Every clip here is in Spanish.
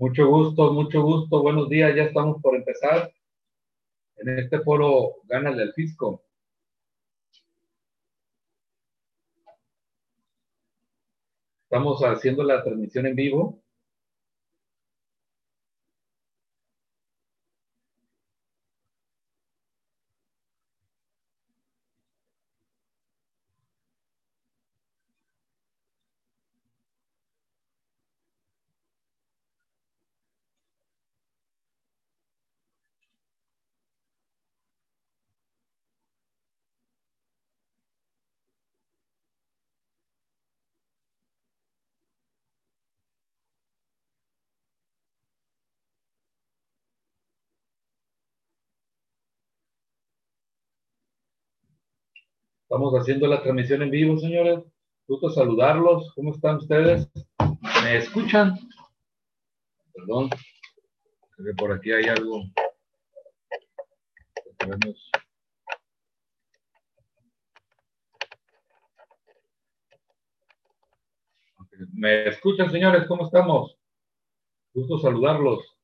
Mucho gusto, mucho gusto. Buenos días, ya estamos por empezar. En este foro, gánale al fisco. Estamos haciendo la transmisión en vivo. Estamos haciendo la transmisión en vivo, señores. Gusto saludarlos. ¿Cómo están ustedes? ¿Me escuchan? Perdón. Que por aquí hay algo. ¿Me escuchan, señores? ¿Cómo estamos? Gusto saludarlos.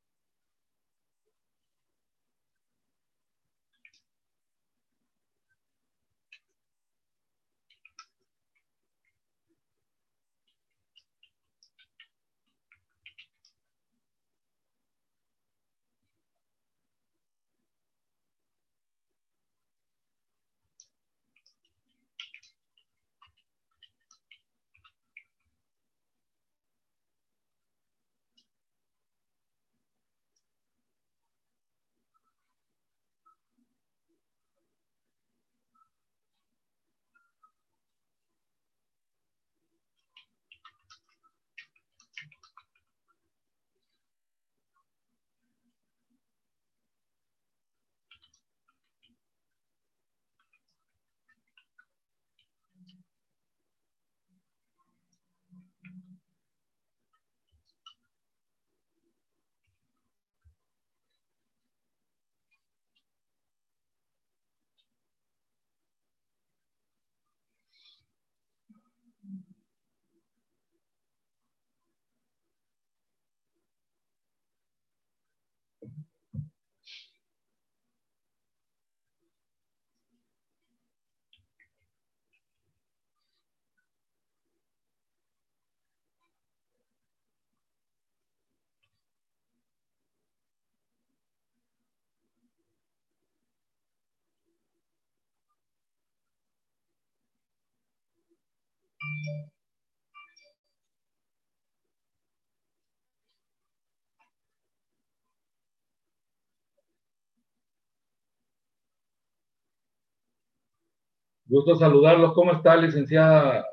Gusto saludarlos. ¿Cómo está, licenciada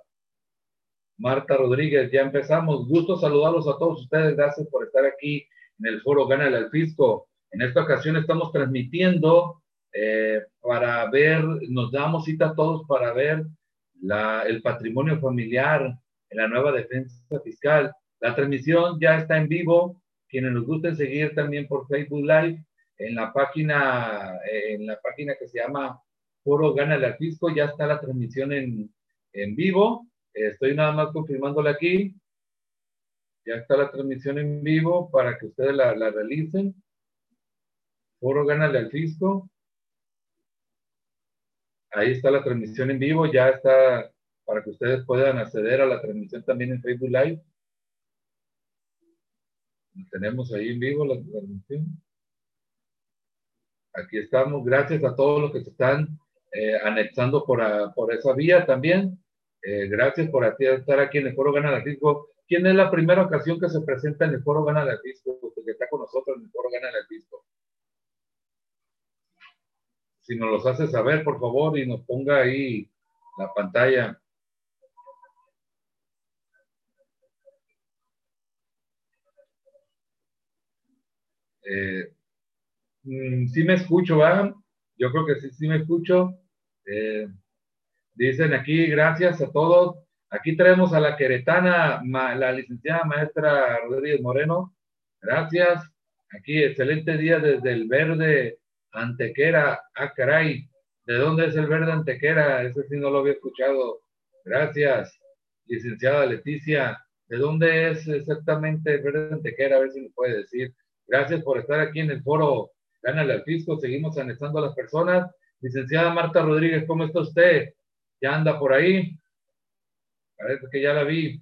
Marta Rodríguez? Ya empezamos. Gusto saludarlos a todos ustedes. Gracias por estar aquí en el foro Gana el Fisco. En esta ocasión estamos transmitiendo eh, para ver, nos damos cita a todos para ver el patrimonio familiar en la nueva defensa fiscal. La transmisión ya está en vivo. Quienes nos gusten seguir también por Facebook Live en la página, en la página que se llama Foro Gana el Fisco, ya está la transmisión en, en vivo. Estoy nada más confirmándole aquí. Ya está la transmisión en vivo para que ustedes la, la realicen. Foro Gánale al Fisco. Ahí está la transmisión en vivo, ya está para que ustedes puedan acceder a la transmisión también en Facebook Live. Tenemos ahí en vivo la transmisión. Aquí estamos. Gracias a todos los que se están eh, anexando por, por esa vía también. Eh, gracias por estar aquí en el Foro Gana la Fisco. ¿Quién es la primera ocasión que se presenta en el Foro Gana la Fisco? Que está con nosotros en el Foro Gana la Fisco. Si nos los hace saber, por favor, y nos ponga ahí la pantalla. Eh, mm, sí me escucho, ¿verdad? Yo creo que sí, sí me escucho. Eh, dicen aquí, gracias a todos. Aquí tenemos a la queretana, la licenciada maestra Rodríguez Moreno. Gracias. Aquí, excelente día desde el verde Antequera. Ah, caray. ¿De dónde es el verde Antequera? Ese sí no lo había escuchado. Gracias, licenciada Leticia. ¿De dónde es exactamente Verde Antequera? A ver si me puede decir. Gracias por estar aquí en el foro Gánale al Fisco. Seguimos anexando a las personas. Licenciada Marta Rodríguez, ¿cómo está usted? ¿Ya anda por ahí? Parece que ya la vi.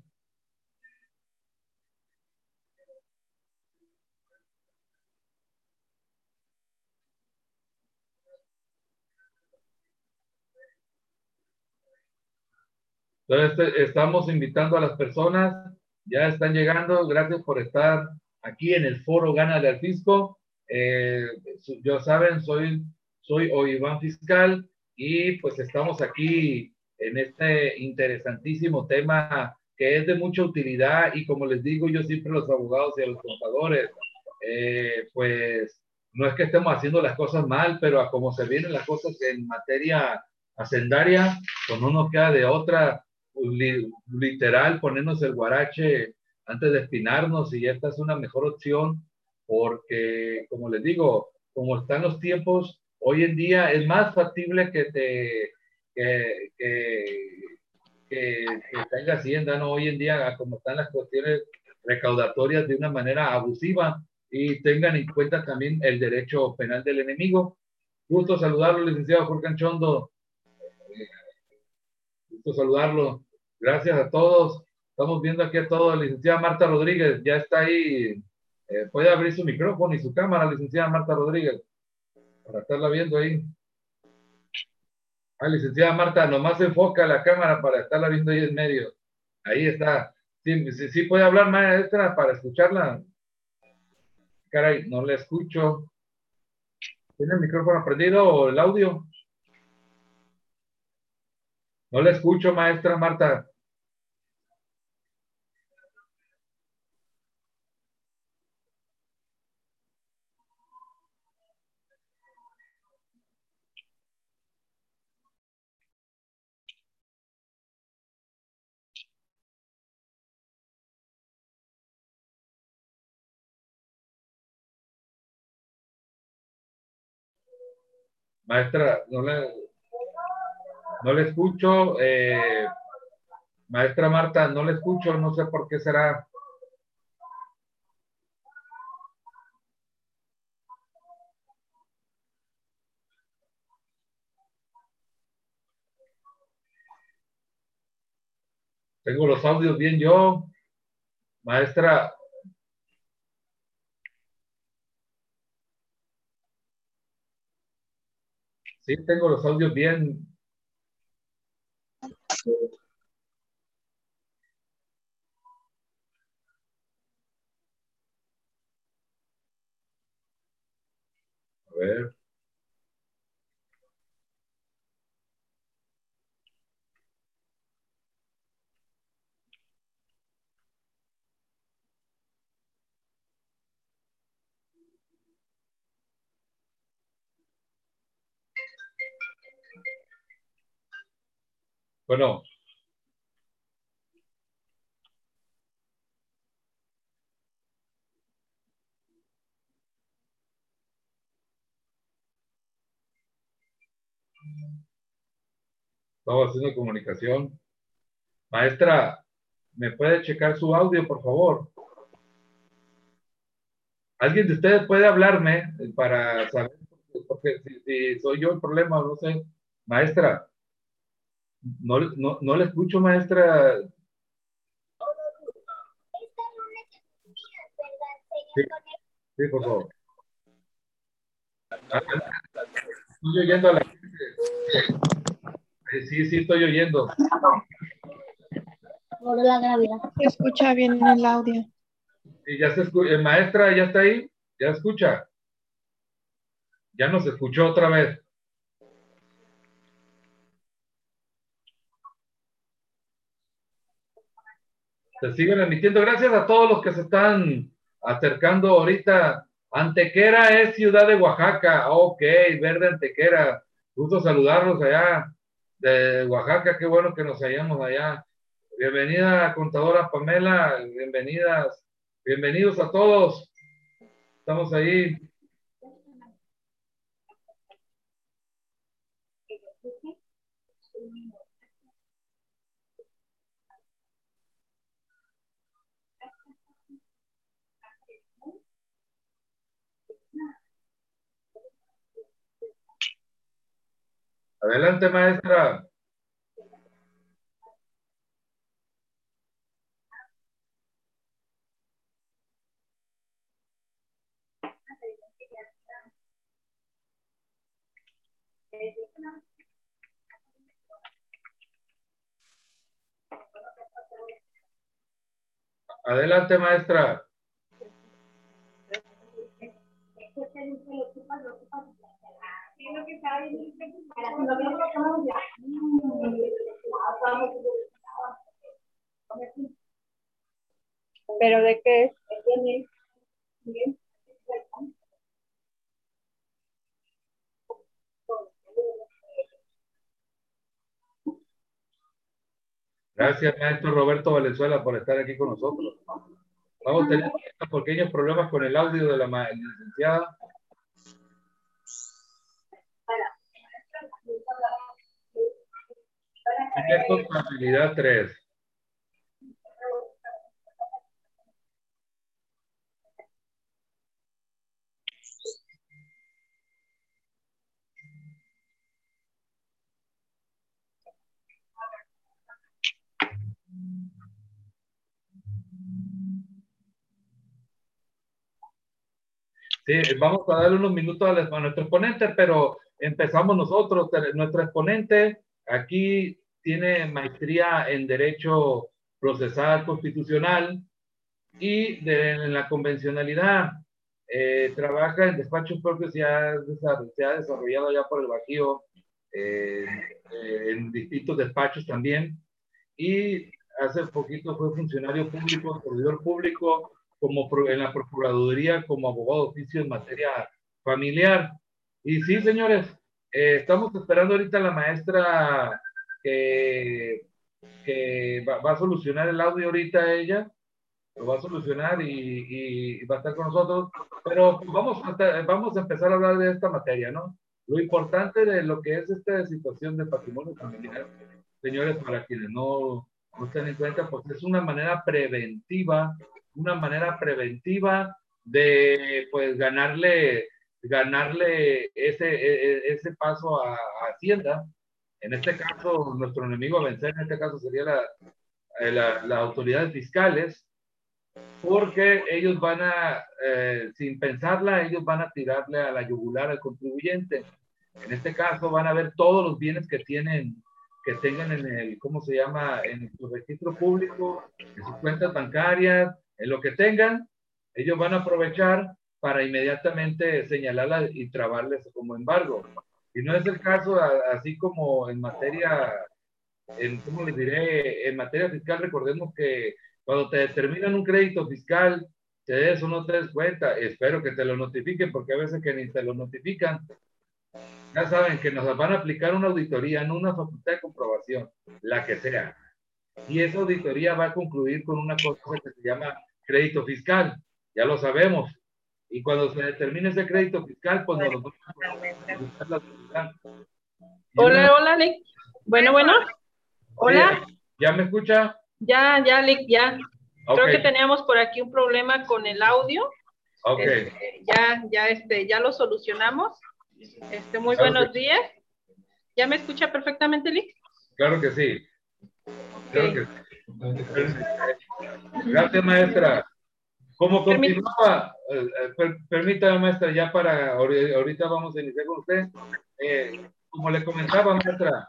Entonces, estamos invitando a las personas, ya están llegando, gracias por estar aquí en el foro Gánale al Fisco. Eh, yo saben, soy, soy Iván Fiscal y pues estamos aquí en este interesantísimo tema que es de mucha utilidad y como les digo yo siempre a los abogados y a los contadores, eh, pues no es que estemos haciendo las cosas mal, pero a como se vienen las cosas en materia hacendaria, pues no nos queda de otra literal ponernos el guarache antes de espinarnos y esta es una mejor opción porque, como les digo, como están los tiempos, hoy en día es más factible que te que, que, que, tenga hacienda, ¿no? Hoy en día, como están las cuestiones recaudatorias de una manera abusiva y tengan en cuenta también el derecho penal del enemigo. Gusto saludarlo, licenciado Jorge Anchondo saludarlo. Gracias a todos. Estamos viendo aquí a todos. licenciada Marta Rodríguez ya está ahí. Eh, puede abrir su micrófono y su cámara, licenciada Marta Rodríguez, para estarla viendo ahí. Ah, licenciada Marta, nomás enfoca la cámara para estarla viendo ahí en medio. Ahí está. Sí, sí, sí puede hablar maestra para escucharla. Caray, no le escucho. ¿Tiene el micrófono prendido o el audio? No le escucho, maestra Marta. Maestra, no le, no le escucho. Eh, maestra Marta, no le escucho, no sé por qué será. Tengo los audios bien yo. Maestra. Sí, tengo los audios bien. A ver. Bueno, Estamos haciendo comunicación. Maestra, ¿me puede checar su audio, por favor? ¿Alguien de ustedes puede hablarme para saber? Porque si, soy yo el problema, no sé. Maestra, no, no, no le escucho, maestra. Sí, por favor. Estoy oyendo a la gente. Sí, sí, estoy oyendo. Por la gravedad. Se escucha bien el audio. Sí, ya se escucha. Eh, maestra, ¿ya está ahí? ¿Ya escucha? Ya nos escuchó otra vez. Se siguen emitiendo. Gracias a todos los que se están acercando ahorita. Antequera es ciudad de Oaxaca. Ok, verde Antequera. Gusto saludarlos allá de Oaxaca, qué bueno que nos hallamos allá. Bienvenida, contadora Pamela, bienvenidas, bienvenidos a todos. Estamos ahí. Adelante, maestra. Adelante, maestra. ¿Pero de qué es? Gracias, maestro Roberto Valenzuela, por estar aquí con nosotros. Vamos a tener pequeños problemas con el audio de la licenciada. Contabilidad 3. Sí, vamos a darle unos minutos a, nuestro exponente, pero empezamos nosotros. Nuestro exponente aquí tiene maestría en Derecho Procesal Constitucional y de, en la convencionalidad. Eh, trabaja en despachos propios y ha, se ha desarrollado ya por el Bajío eh, eh, en distintos despachos también. Y hace poquito fue funcionario público, servidor público, como en la Procuraduría, como abogado de oficio en materia familiar. Y sí, señores, estamos esperando ahorita a la maestra que, que va, a solucionar el audio ahorita ella, lo va a solucionar y, y va a estar con nosotros, pero vamos a, vamos a empezar a hablar de esta materia, ¿no? Lo importante de lo que es esta situación de patrimonio familiar, señores, para quienes no, no estén en cuenta, pues es una manera preventiva, una manera preventiva de pues ganarle ganarle ese, e, e, ese paso a, a Hacienda en este caso, nuestro enemigo a vencer, en este caso sería la, eh, la, las autoridades fiscales, porque ellos van a, eh, sin pensarla, ellos van a tirarle a la yugular al contribuyente. En este caso van a ver todos los bienes que tienen, que tengan en el, ¿cómo se llama? En su registro público, en sus cuentas bancarias, en lo que tengan, ellos van a aprovechar para inmediatamente señalarla y trabarles como embargo. Y no es el caso, así como en materia, en, ¿cómo les diré? En materia fiscal, recordemos que cuando te determinan un crédito fiscal, te des o no te des cuenta, espero que te lo notifiquen, porque a veces que ni te lo notifican, ya saben que nos van a aplicar una auditoría, no una facultad de comprobación, la que sea. Y esa auditoría va a concluir con una cosa que se llama crédito fiscal, ya lo sabemos, y cuando se determine ese crédito fiscal, pues nos lo a Hola, hola, Lick. Bueno, bueno. Hola. ¿Ya me escucha? Ya, ya, Lick, ya. Creo que teníamos por aquí un problema con el audio. Ok. Este, ya, ya, este, ya lo solucionamos. Este, muy buenos días. ¿Ya me escucha perfectamente, Lick? Claro que sí. Claro que sí. Gracias, maestra. Como continuaba, eh, eh, permítame, maestra, ya para ahorita vamos a iniciar con usted. Eh, como le comentaba, maestra,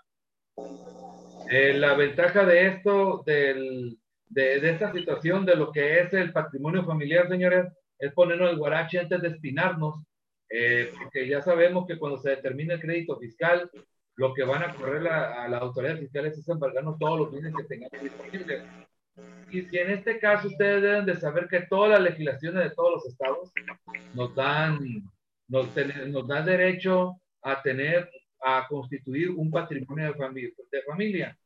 la ventaja de esto, del, de, de, esta situación, de lo que es el patrimonio familiar, señores, es ponernos el guarache antes de espinarnos, porque ya sabemos que cuando se determina el crédito fiscal, lo que van a correr a, las autoridades fiscales es embargarnos todos los bienes que tengamos disponibles. Y si en este caso ustedes deben de saber que todas las legislaciones de todos los estados nos dan, nos, dan derecho a tener, a constituir un patrimonio de familia, de familia.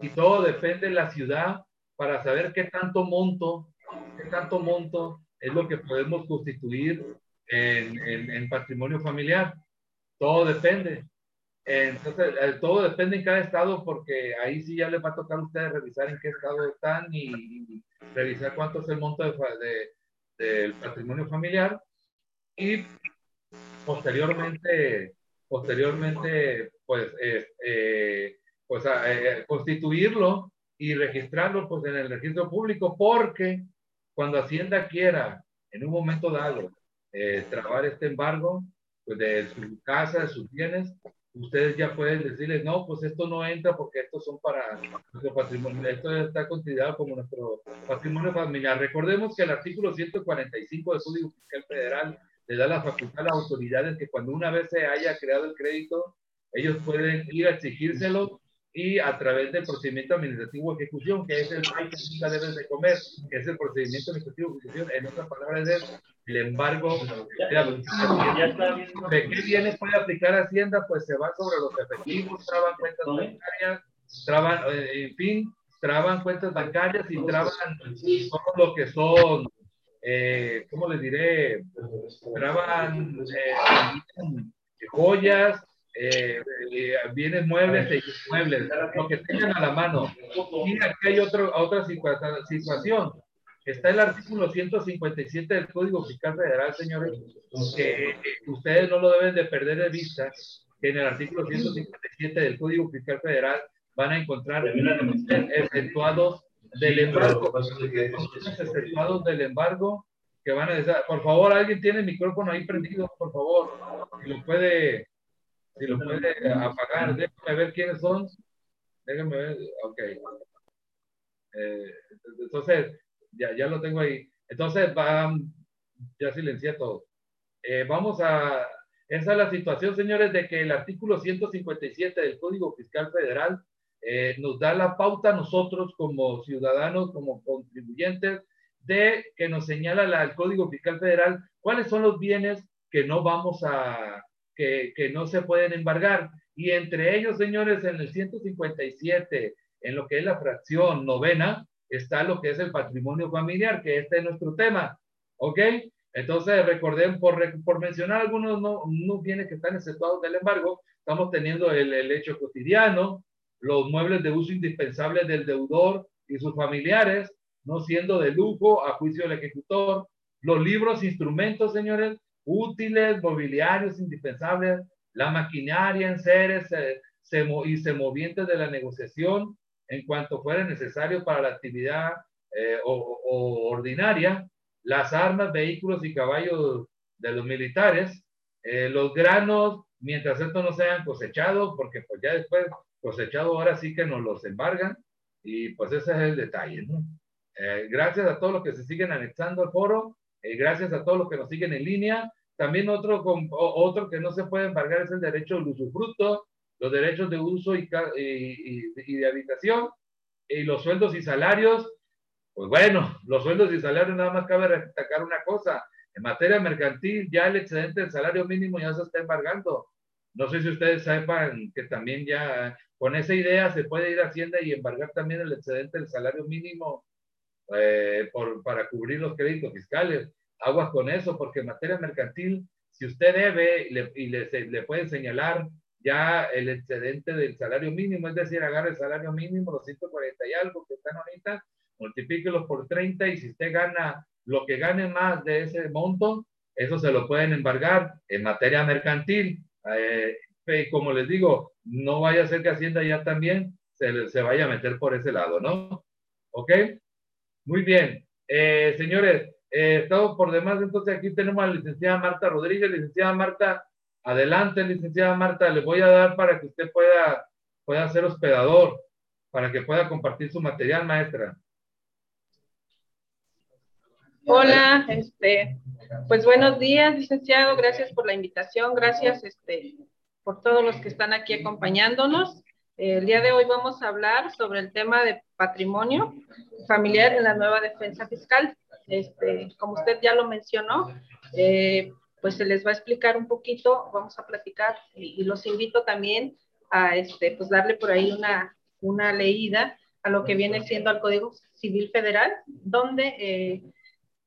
Y todo depende de la ciudad para saber qué tanto monto, qué tanto monto es lo que podemos constituir en, en patrimonio familiar. Todo depende. Entonces, eh, todo depende en cada estado porque ahí sí ya les va a tocar a ustedes revisar en qué estado están y, revisar cuánto es el monto de, del patrimonio familiar. Y posteriormente, posteriormente pues, eh, pues constituirlo y registrarlo pues en el registro público porque cuando Hacienda quiera en un momento dado trabar este embargo pues de su casa, de sus bienes, ustedes ya pueden decirles, no, pues esto no entra porque estos son para nuestro patrimonio, esto está considerado como nuestro patrimonio familiar. Recordemos que el artículo 145 del Código Fiscal Federal le da la facultad a las autoridades que cuando una vez se haya creado el crédito, ellos pueden ir a exigírselo y a través del procedimiento administrativo de ejecución, que es el que nunca debes de comer, que es el procedimiento administrativo de ejecución, en otras palabras es el embargo. ¿De qué bienes puede aplicar Hacienda? Pues se va sobre los efectivos, traban cuentas bancarias, traban, eh, en fin, traban cuentas bancarias y traban todo lo que son, eh, ¿cómo les diré? Traban eh, joyas, eh, eh, bienes muebles e inmuebles, lo que tengan a la mano. Y aquí hay otro, otra situación. Está el artículo 157 del Código Fiscal Federal, señores, que ustedes no lo deben de perder de vista, que en el artículo 157 del Código Fiscal Federal van a encontrar efectuados del embargo, efectuados del embargo que van a por favor, alguien tiene el micrófono ahí prendido, por favor, si lo puede si lo puede apagar, déjame ver quiénes son. Déjame ver, ok. Eh, entonces, ya, ya lo tengo ahí. Entonces, va, ya silencié todo. Eh, vamos a, esa es la situación, señores, de que el artículo 157 del Código Fiscal Federal eh, nos da la pauta a nosotros como ciudadanos, como contribuyentes, de que nos señala el Código Fiscal Federal cuáles son los bienes que no vamos a, que, no se pueden embargar. Y entre ellos, señores, en el 157, en lo que es la fracción novena, está lo que es el patrimonio familiar, que este es nuestro tema. ¿Ok? Entonces, recordemos, por, por mencionar algunos no, no bienes que están exceptuados del embargo, estamos teniendo el, el hecho cotidiano, los muebles de uso indispensable del deudor y sus familiares, no siendo de lujo a juicio del ejecutor, los libros, instrumentos, señores, útiles, mobiliarios indispensables, la maquinaria en seres eh, y semovientes de la negociación en cuanto fuera necesario para la actividad eh, o, ordinaria, las armas, vehículos y caballos de los militares, eh, los granos, mientras estos no sean cosechados, porque pues ya después cosechado ahora sí que nos los embargan y pues ese es el detalle, ¿no? gracias a todos los que se siguen anexando al foro, gracias a todos los que nos siguen en línea. También otro, otro que no se puede embargar es el derecho del usufructo, los derechos de uso y, y, de habitación, y los sueldos y salarios. Pues bueno, los sueldos y salarios nada más cabe destacar una cosa. En materia mercantil, ya el excedente del salario mínimo ya se está embargando. No sé si ustedes sepan que también ya con esa idea se puede ir a Hacienda y embargar también el excedente del salario mínimo eh, por, para cubrir los créditos fiscales aguas con eso, porque en materia mercantil, si usted debe y le, le pueden señalar ya el excedente del salario mínimo, es decir, agarre el salario mínimo, los 140 y algo que están ahorita, multiplíquelos por 30 y si usted gana lo que gane más de ese monto, eso se lo pueden embargar en materia mercantil. Eh, y como les digo, no vaya a ser que Hacienda ya también se, se vaya a meter por ese lado, ¿no? ¿Ok? Muy bien. Eh, señores, eh, estamos por demás, entonces aquí tenemos a la licenciada Marta Rodríguez. Licenciada Marta, adelante, licenciada Marta, le voy a dar para que usted pueda, pueda ser hospedador, para que pueda compartir su material, maestra. Hola, este, pues buenos días, licenciado, gracias por la invitación, gracias este, por todos los que están aquí acompañándonos. El día de hoy vamos a hablar sobre el tema de patrimonio familiar en la nueva defensa fiscal. Este, como usted ya lo mencionó, eh, pues se les va a explicar un poquito, vamos a platicar y, los invito también a este, pues darle por ahí una, una leída a lo que viene siendo el Código Civil Federal, donde, eh,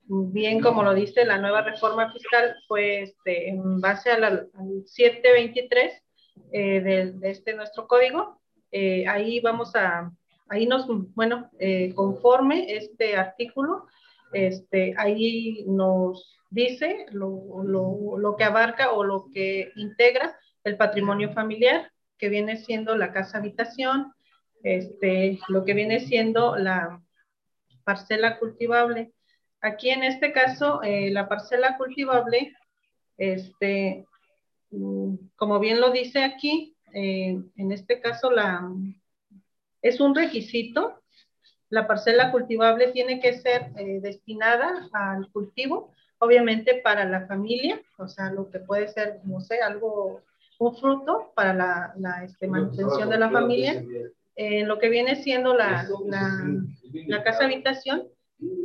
bien como lo dice la nueva reforma fiscal, pues este, en base al 723 eh, de, de, este nuestro código, ahí vamos a, ahí nos, bueno, conforme este artículo, este, ahí nos dice lo, lo, lo, que abarca o lo que integra el patrimonio familiar. que viene siendo la casa habitación, este, lo que viene siendo la parcela cultivable. Aquí en este caso, eh, la parcela cultivable, este, mm, como bien lo dice aquí, eh, en este caso la, es un requisito. La parcela cultivable tiene que ser eh, destinada al cultivo, obviamente para la familia, o sea, lo que puede ser, no sé, algo, un fruto para la, la este, manutención de la familia. En lo que viene siendo la, la, la casa habitación,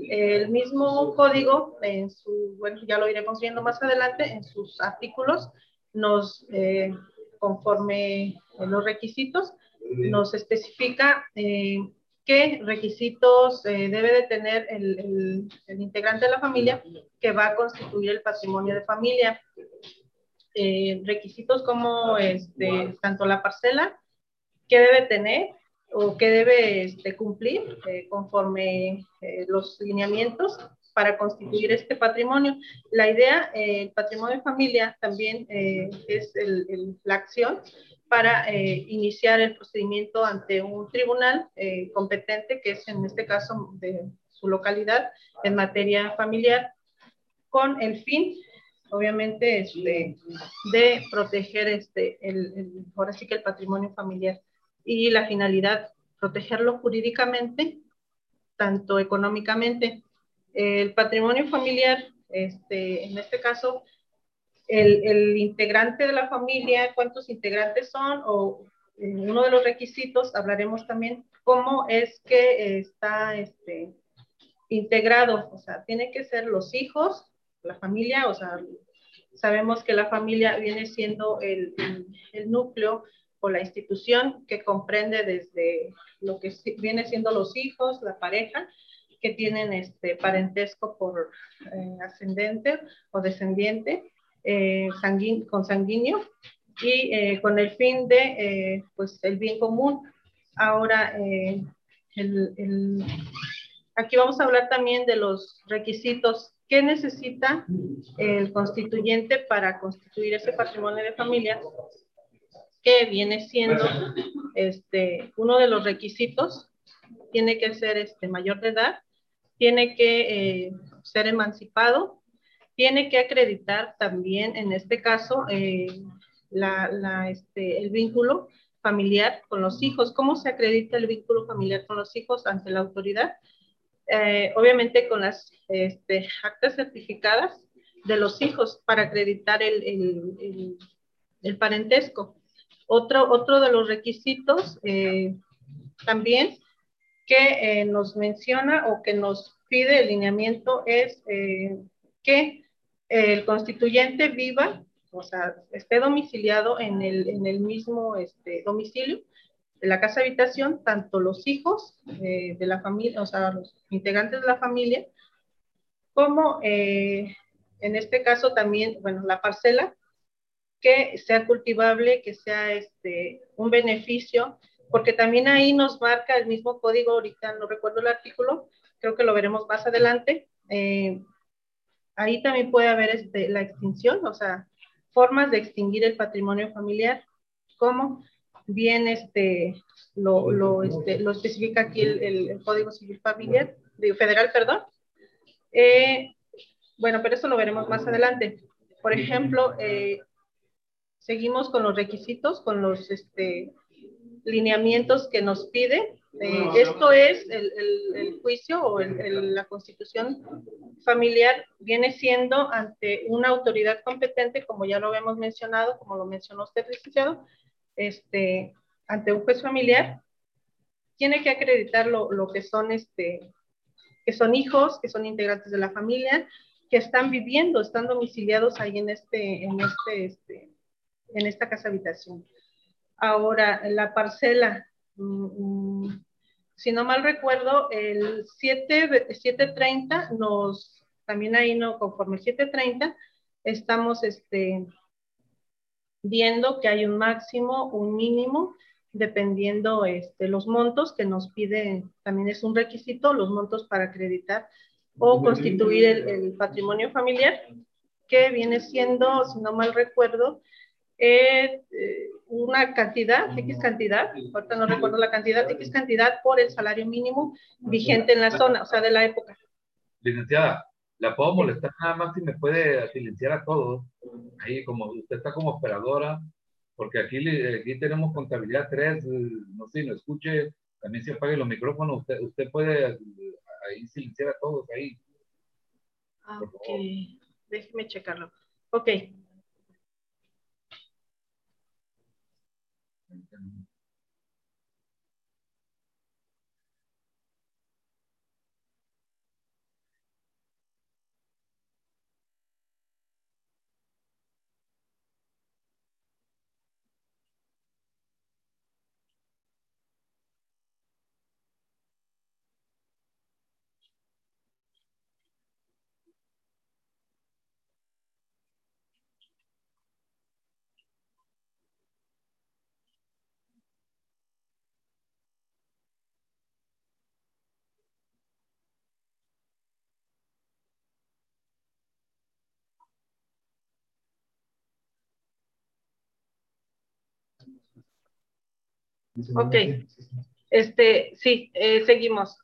el mismo código, en su, bueno, ya lo iremos viendo más adelante, en sus artículos, nos, eh, conforme los requisitos, nos especifica eh, qué requisitos eh, debe de tener el, el, integrante de la familia que va a constituir el patrimonio de familia. requisitos como este, tanto la parcela, qué debe tener, o qué debe este, cumplir eh, conforme eh, los lineamientos para constituir este patrimonio. La idea, eh, el patrimonio de familia también es la acción para iniciar el procedimiento ante un tribunal competente, que es en este caso de su localidad en materia familiar, con el fin obviamente, este, de proteger este, el, ahora sí que el patrimonio familiar y la finalidad, protegerlo jurídicamente, tanto económicamente. El patrimonio familiar, este, en este caso, el, integrante de la familia, cuántos integrantes son, o uno de los requisitos, hablaremos también cómo es que está este, integrado, o sea, tiene que ser los hijos, la familia, o sea, sabemos que la familia viene siendo el, el núcleo la institución que comprende desde lo que viene siendo los hijos, la pareja, que tienen este parentesco por eh, ascendente o descendiente, eh, con sanguíneo, y eh, con el fin de, pues, el bien común. Ahora, el, aquí vamos a hablar también de los requisitos que necesita el constituyente para constituir ese patrimonio de familia que viene siendo este, uno de los requisitos, tiene que ser este, mayor de edad, tiene que eh, ser emancipado, tiene que acreditar también, en este caso, eh, este, el vínculo familiar con los hijos. ¿Cómo se acredita el vínculo familiar con los hijos ante la autoridad? Eh, obviamente con las este, actas certificadas de los hijos para acreditar el parentesco. Otro, otro de los requisitos eh, también que eh, nos menciona o que nos pide el lineamiento es eh, que el constituyente viva, o sea, esté domiciliado en el, en el mismo este, domicilio de la casa habitación, tanto los hijos de la familia, o sea, los integrantes de la familia, como en este caso también, bueno, la parcela que sea cultivable, que sea este, un beneficio, porque también ahí nos marca el mismo código, ahorita no recuerdo el artículo, creo que lo veremos más adelante. Eh, ahí también puede haber este, la extinción, o sea, formas de extinguir el patrimonio familiar, como bien este, lo, lo, este, lo especifica aquí el, el, Código Civil Familiar, Federal, perdón. Eh, bueno, pero eso lo veremos más adelante. Por ejemplo, eh, seguimos con los requisitos, con los este, lineamientos que nos pide. Eh, esto es el, el, juicio o el, la constitución familiar viene siendo ante una autoridad competente, como ya lo habíamos mencionado, como lo mencionó usted, licenciado, este, ante un juez familiar, tiene que acreditar lo, lo, que son este, que son hijos, que son integrantes de la familia, que están viviendo, están domiciliados ahí en este, en este, este en esta casa habitación. Ahora, la parcela, mm, mm, si no mal recuerdo, el 7, 730 nos, también ahí no, conforme el 730, estamos este, viendo que hay un máximo, un mínimo, dependiendo este, los montos que nos piden, también es un requisito, los montos para acreditar o constituir el, el patrimonio familiar, que viene siendo, si no mal recuerdo, eh, una cantidad, X cantidad, ahorita no recuerdo la cantidad, X cantidad por el salario mínimo vigente en la zona, o sea, de la época. Licenciada, la puedo molestar nada más si me puede silenciar a todos. Ahí, como usted está como operadora, porque aquí, aquí tenemos contabilidad 3, no sé, no escuche, también se apague los micrófonos, usted, usted puede ahí silenciar a todos ahí. Ah, ok, déjeme checarlo. Ok. Ok, este, sí, eh, seguimos.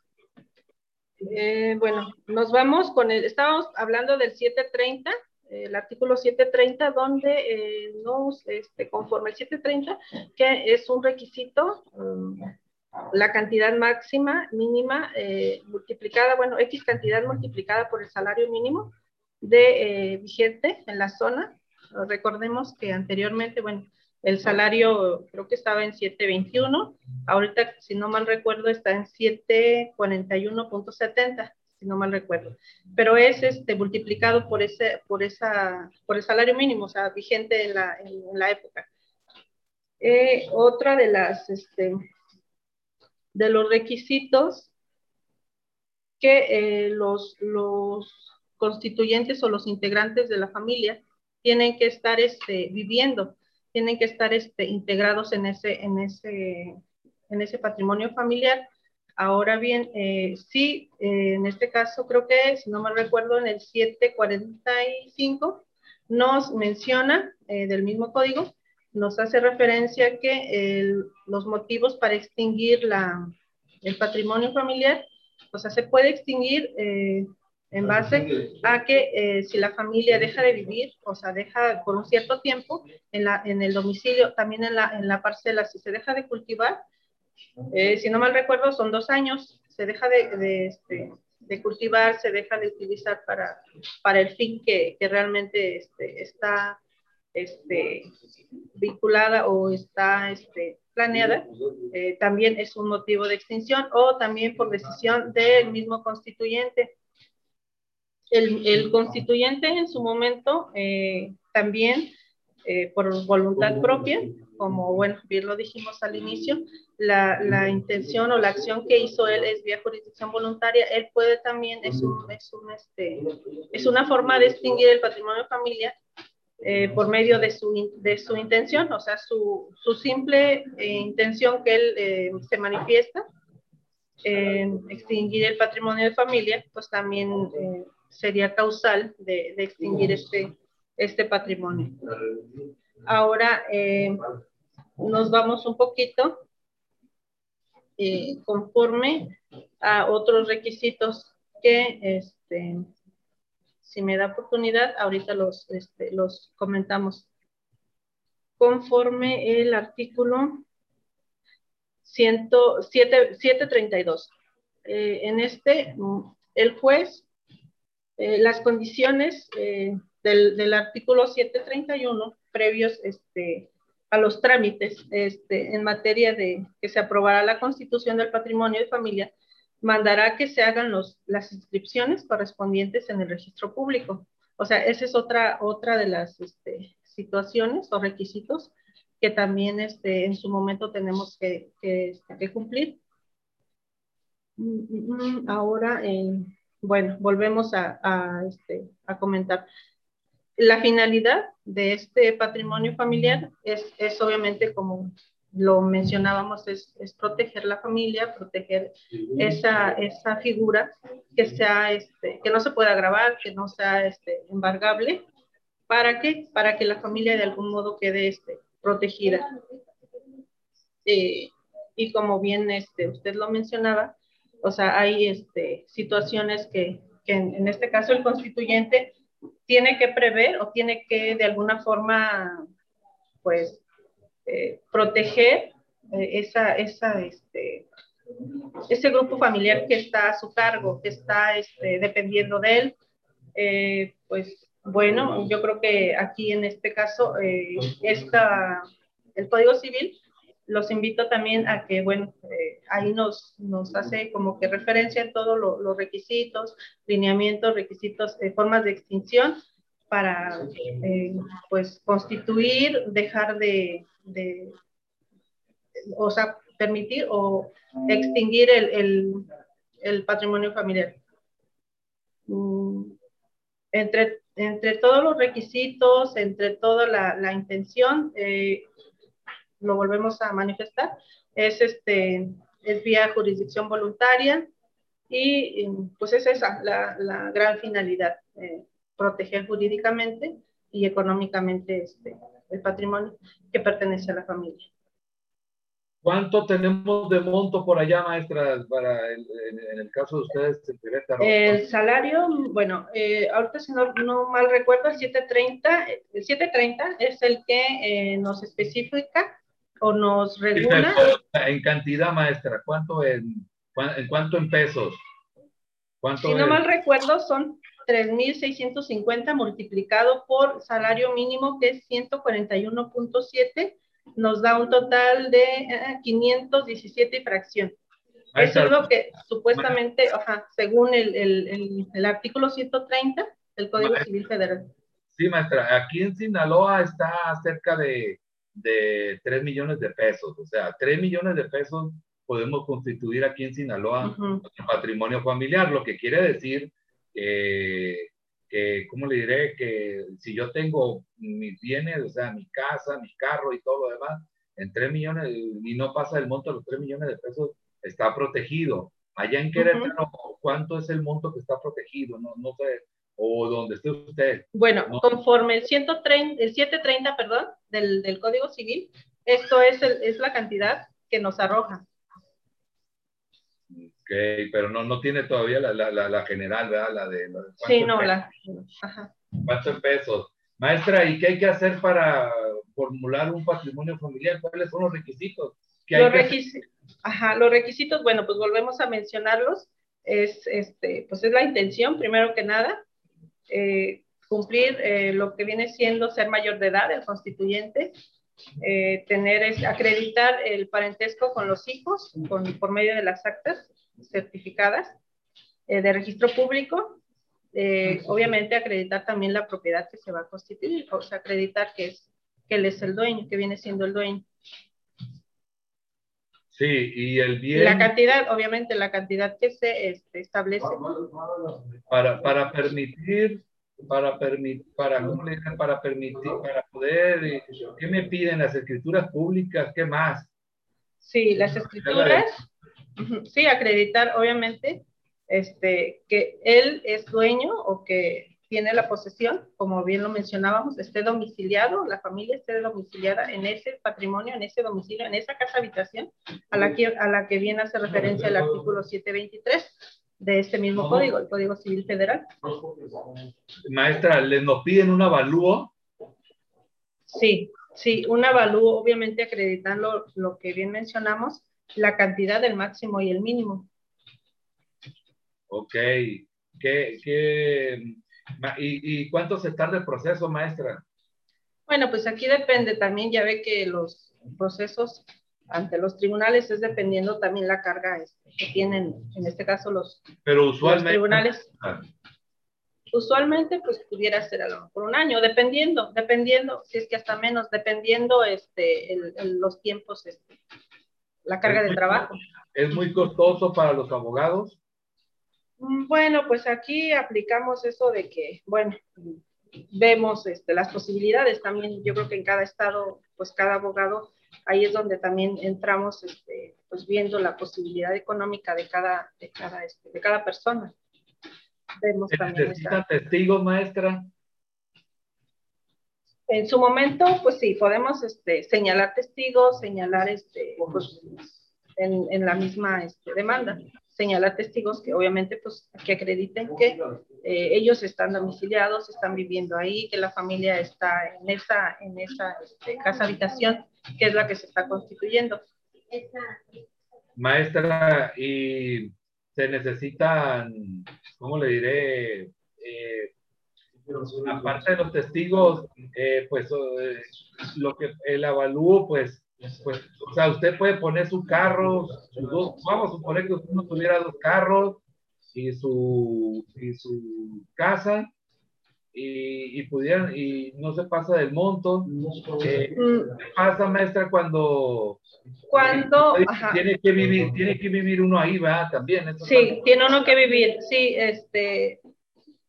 Eh, bueno, nos vamos con el, estábamos hablando del 730, el artículo 730, donde eh, nos, este, conforme el 730, que es un requisito, um, la cantidad máxima, mínima, multiplicada, bueno, X cantidad multiplicada por el salario mínimo de vigente en la zona. Recordemos que anteriormente, bueno, el salario creo que estaba en 721, ahorita si no mal recuerdo está en 741.70, si no mal recuerdo. Pero es este multiplicado por ese por esa por el salario mínimo, o sea, vigente en la, en, la época. Eh, otra de las este, de los requisitos que eh, los, los constituyentes o los integrantes de la familia tienen que estar este, viviendo tienen que estar este, integrados en ese, en, ese, en ese patrimonio familiar. Ahora bien, eh, sí, eh, en este caso creo que, si no me recuerdo, en el 745 nos menciona eh, del mismo código, nos hace referencia que los motivos para extinguir la, el patrimonio familiar, o sea, se puede extinguir en base a que eh, si la familia deja de vivir, o sea, deja por un cierto tiempo en, la, en el domicilio, también en la, en la parcela, si se deja de cultivar, eh, si no mal recuerdo, son dos años, se deja de, este, de cultivar, se deja de utilizar para, para el fin que, que realmente este, está este, vinculada o está este, planeada, eh, también es un motivo de extinción o también por decisión del mismo constituyente el, constituyente en su momento eh, también, eh, por voluntad propia, como bueno, bien lo dijimos al inicio, la, la, intención o la acción que hizo él es vía jurisdicción voluntaria, él puede también, es, un, es, un, este, es una forma de extinguir el patrimonio familiar eh, por medio de su, de su intención, o sea, su, su simple intención que él se manifiesta, extinguir el patrimonio de familia, pues también sería causal de, extinguir este, este patrimonio. Ahora eh, nos vamos un poquito eh, conforme a otros requisitos que, este, si me da oportunidad, ahorita los, este, los comentamos. Conforme el artículo 732. Eh, en este, el juez eh, las condiciones eh, del, del, artículo 731 previos este, a los trámites este, en materia de que se aprobará la constitución del patrimonio de familia, mandará que se hagan los, las inscripciones correspondientes en el registro público. O sea, esa es otra, otra de las este, situaciones o requisitos que también este, en su momento tenemos que, que, este, que cumplir. Mm, mm, mm, ahora, eh, bueno, volvemos a, este, a comentar. La finalidad de este patrimonio familiar es, es obviamente, como lo mencionábamos, es, es, proteger la familia, proteger esa, esa figura que sea, este, que no se pueda grabar, que no sea este, embargable, ¿Para qué? Para que la familia de algún modo quede este, protegida. Eh, y como bien este, usted lo mencionaba, o sea, hay este, situaciones que, que en, este caso el constituyente tiene que prever o tiene que de alguna forma, pues, eh, proteger eh, esa, esa, este, ese grupo familiar que está a su cargo, que está este, dependiendo de él. Eh, pues bueno, yo creo que aquí en este caso, esta, el Código Civil los invito también a que, bueno, eh, ahí nos, nos hace como que referencia en todos los requisitos, lineamientos, requisitos, eh, formas de extinción para, eh, pues, constituir, dejar de, o sea, permitir o extinguir el, el, patrimonio familiar. Mm, entre, entre todos los requisitos, entre toda la, la intención, lo volvemos a manifestar, es, este, es vía jurisdicción voluntaria y pues es esa la, la gran finalidad, eh, proteger jurídicamente y económicamente este, el patrimonio que pertenece a la familia. ¿Cuánto tenemos de monto por allá, maestra, para el, en, el caso de ustedes? El salario, bueno, eh, ahorita si no, no, mal recuerdo, el 730, el 730 es el que eh, nos especifica o nos regula. En cantidad, maestra, ¿cuánto en, en cuánto en pesos? ¿Cuánto si no mal recuerdo, son 3.650 multiplicado por salario mínimo, que es 141.7, nos da un total de 517 eh, fracción. Eso es lo que supuestamente, según el, el, el, artículo 130 del Código Civil Federal. Sí, maestra, aquí en Sinaloa está cerca de de 3 millones de pesos. O sea, 3 millones de pesos podemos constituir aquí en Sinaloa patrimonio familiar, lo que quiere decir que, ¿cómo le diré? Que si yo tengo mis bienes, o sea, mi casa, mi carro y todo lo demás, en 3 millones, y no pasa el monto de los 3 millones de pesos, está protegido. Allá en Querétaro, ¿cuánto es el monto que está protegido? No, no sé, o donde esté usted. Bueno, conforme el, 130, el 730, perdón, del, del Código Civil, esto es, el, es la cantidad que nos arroja. Ok, pero no, no tiene todavía la, la, la, general, ¿verdad? La de, sí, no, la. Ajá. ¿Cuántos pesos? Maestra, ¿y qué hay que hacer para formular un patrimonio familiar? ¿Cuáles son los requisitos? los, requisitos Ajá, los requisitos, bueno, pues volvemos a mencionarlos. Es, este, pues es la intención, primero que nada, eh, cumplir eh, lo que viene siendo ser mayor de edad, el constituyente, eh, tener, es, acreditar el parentesco con los hijos con, por medio de las actas certificadas de registro público, obviamente acreditar también la propiedad que se va a constituir, o sea, acreditar que, es, que él es el dueño, que viene siendo el dueño. Sí, y el bien... La cantidad, obviamente, la cantidad que se este, establece. Para, para permitir, para permitir, para, para permitir, para poder, eh, ¿qué me piden las escrituras públicas? ¿Qué más? Sí, las escrituras, sí, acreditar, obviamente, este, que él es dueño o que tiene la posesión, como bien lo mencionábamos, esté domiciliado, la familia esté domiciliada en ese patrimonio, en ese domicilio, en esa casa habitación a la que, a la que viene hace referencia el artículo 723 de este mismo código, el Código Civil Federal. Maestra, ¿les nos piden un avalúo? Sí, sí, un avalúo, obviamente acreditando lo que bien mencionamos, la cantidad del máximo y el mínimo. Ok. ¿Qué, qué, ¿Y, cuánto se tarda el proceso, maestra? Bueno, pues aquí depende también, ya ve que los procesos ante los tribunales es dependiendo también la carga este, que tienen, en este caso los, Pero usualmente, tribunales. Usualmente, pues pudiera ser a lo mejor un año, dependiendo, dependiendo, si es que hasta menos, dependiendo este, los tiempos, este, la carga de trabajo. ¿Es muy costoso para los abogados? Mm, bueno, pues aquí aplicamos eso de que, bueno, vemos este, las posibilidades también. Yo creo que en cada estado, pues cada abogado, ahí es donde también entramos, este, pues viendo la posibilidad económica de cada, de cada, este, de cada persona. Vemos también. ¿Necesita testigos, maestra? En su momento, pues sí, podemos este, señalar testigos, señalar este, pues, en, en la misma este, demanda, señalar testigos que obviamente pues que acrediten que eh, ellos están domiciliados, están viviendo ahí, que la familia está en esa, en esa este, casa habitación, que es la que se está constituyendo. Maestra, y se necesitan, ¿cómo le diré? Eh, aparte de los testigos, eh, pues eh, lo que el avalúo, pues, pues, o sea, usted puede poner su carro, vamos a suponer que usted no tuviera dos carros y su, y su casa, y, y, pudieran, y no se pasa del monto. Eh, mm. ¿Qué pasa, maestra, cuando, cuando tiene que vivir, tiene que vivir uno ahí, va también? Sí, tiene uno que vivir, sí, este,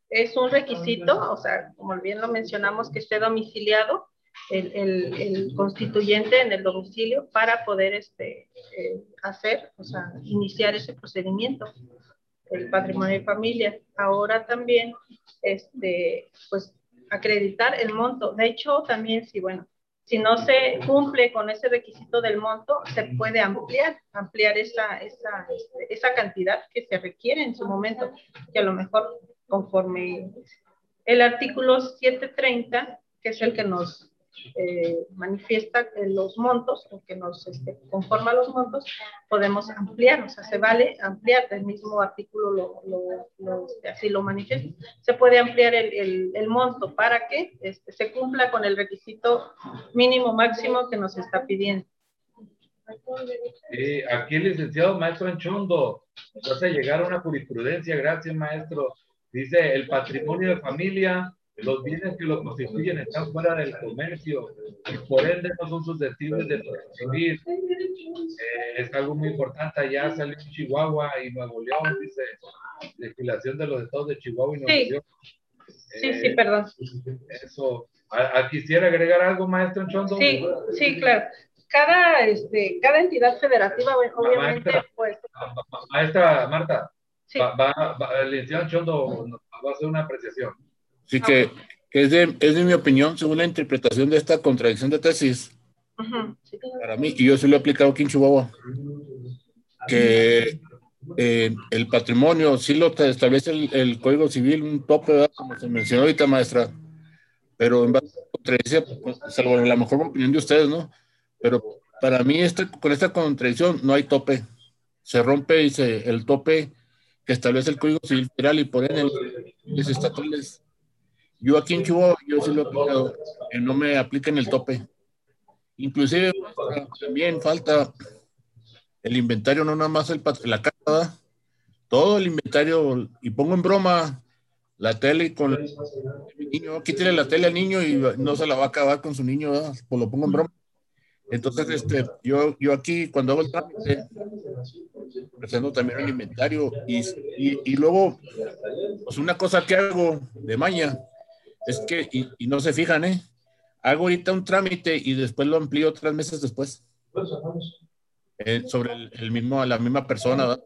es un requisito, o sea, como bien lo mencionamos, que esté domiciliado el, el, el constituyente en el domicilio para poder este, eh, hacer, o sea, iniciar ese procedimiento, el patrimonio de familia. Ahora también, este, pues, acreditar el monto. De hecho, también, si, bueno, si no se cumple con ese requisito del monto, se puede ampliar, ampliar esa, esa, este, esa cantidad que se requiere en su momento, que a lo mejor conforme el artículo 730, que es el que nos eh, manifiesta los montos, o que nos este, conforma los montos, podemos ampliar, o sea, se vale ampliar, el mismo artículo lo, lo, este, así lo manifiesta, se puede ampliar el, el, el monto para que este, se cumpla con el requisito mínimo máximo que nos está pidiendo. aquí el licenciado maestro Anchondo nos hace llegar a una jurisprudencia, gracias maestro, Dice, el patrimonio de familia, los bienes que lo constituyen están fuera del comercio y por ende no son susceptibles de percibir. Eh, es algo muy importante. Allá salió Chihuahua y Nuevo León, dice, legislación de los estados de Chihuahua y Nuevo sí. León. sí, sí, perdón. Eso. ¿A, quisiera agregar algo, maestro Chondo? Sí, sí, claro. Cada, este, cada entidad federativa, obviamente, maestra, pues. Maestra Marta, Va, el licenciado Chondo va a hacer una apreciación. Sí, que, es, de, es, de, mi opinión, según la interpretación de esta contradicción de tesis, para mí, y yo se lo he aplicado aquí en Chihuahua, que eh, el patrimonio sí lo establece el, el, Código Civil, un tope, ¿verdad? como se mencionó ahorita, maestra, pero en base a la contradicción, pues, salvo la mejor opinión de ustedes, ¿no? Pero para mí, este, con esta contradicción no hay tope. Se rompe y se, el tope que establece el Código Civil Federal y por ende los estatales. Yo aquí en Chihuahua, yo sí lo he aplicado, no me apliquen el tope. Inclusive también falta el inventario, no nada más el, la casa, todo el inventario, y pongo en broma la tele con mi niño, quítale la tele al niño y no se la va a acabar con su niño, pues lo pongo en broma. Entonces, este, yo, yo aquí cuando hago el trámite, presento también el inventario y, y, luego, pues una cosa que hago de maña es que, y, y, no se fijan, ¿eh? Hago ahorita un trámite y después lo amplío tres meses después. Eh, sobre el, el, mismo, la misma persona,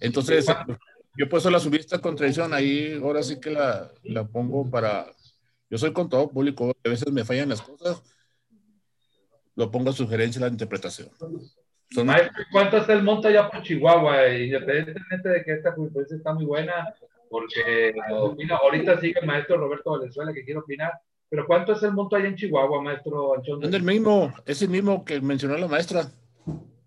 Entonces, yo por eso la subí esta contradicción, ahí ahora sí que la, la pongo para, yo soy contador público, a veces me fallan las cosas, lo pongo a sugerencia la interpretación. ¿Cuánto está el monto allá por Chihuahua? Independientemente de que esta jurisprudencia está muy buena, porque opina, ahorita sigue el maestro Roberto Valenzuela que quiere opinar, pero ¿cuánto es el monto allá en Chihuahua, maestro Anchón? Es el mismo, es el mismo que mencionó la maestra.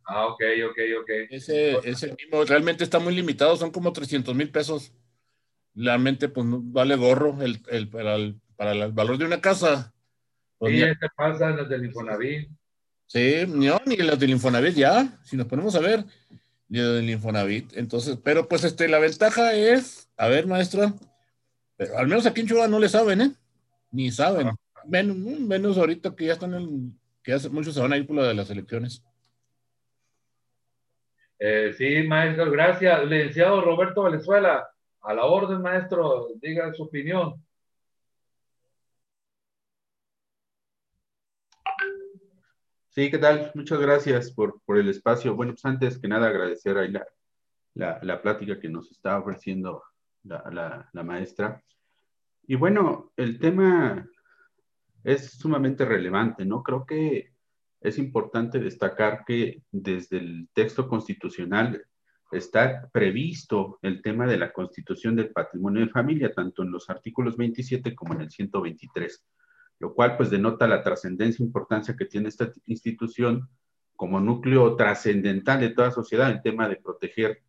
Ah, ok, ok, ok. Ese, es el mismo, realmente está muy limitado, son como 300 mil pesos. Realmente, pues vale gorro el, el, para, el, para el valor de una casa. Pues, sí, este pasa en las del Infonavit. Sí, no, ni las del Infonavit ya, si nos ponemos a ver, ni las del Infonavit. Entonces, pero pues este, la ventaja es, a ver, maestra, pero al menos aquí en Chihuahua no le saben, ¿eh? Ni saben. Menos, menos ahorita que ya están en, que hace, muchos se van a ir por lo de las elecciones. Eh, sí, maestro, gracias. Licenciado Roberto Valenzuela, a la orden, maestro, diga su opinión. Sí, ¿qué tal? Muchas gracias por, por, el espacio. Bueno, pues antes que nada agradecer ahí la, la, la plática que nos está ofreciendo la, la, maestra. Y bueno, el tema es sumamente relevante, ¿no? Creo que es importante destacar que desde el texto constitucional está previsto el tema de la constitución del patrimonio de familia, tanto en los artículos 27 como en el 123, lo cual pues denota la trascendencia e importancia que tiene esta institución como núcleo trascendental de toda sociedad, el tema de proteger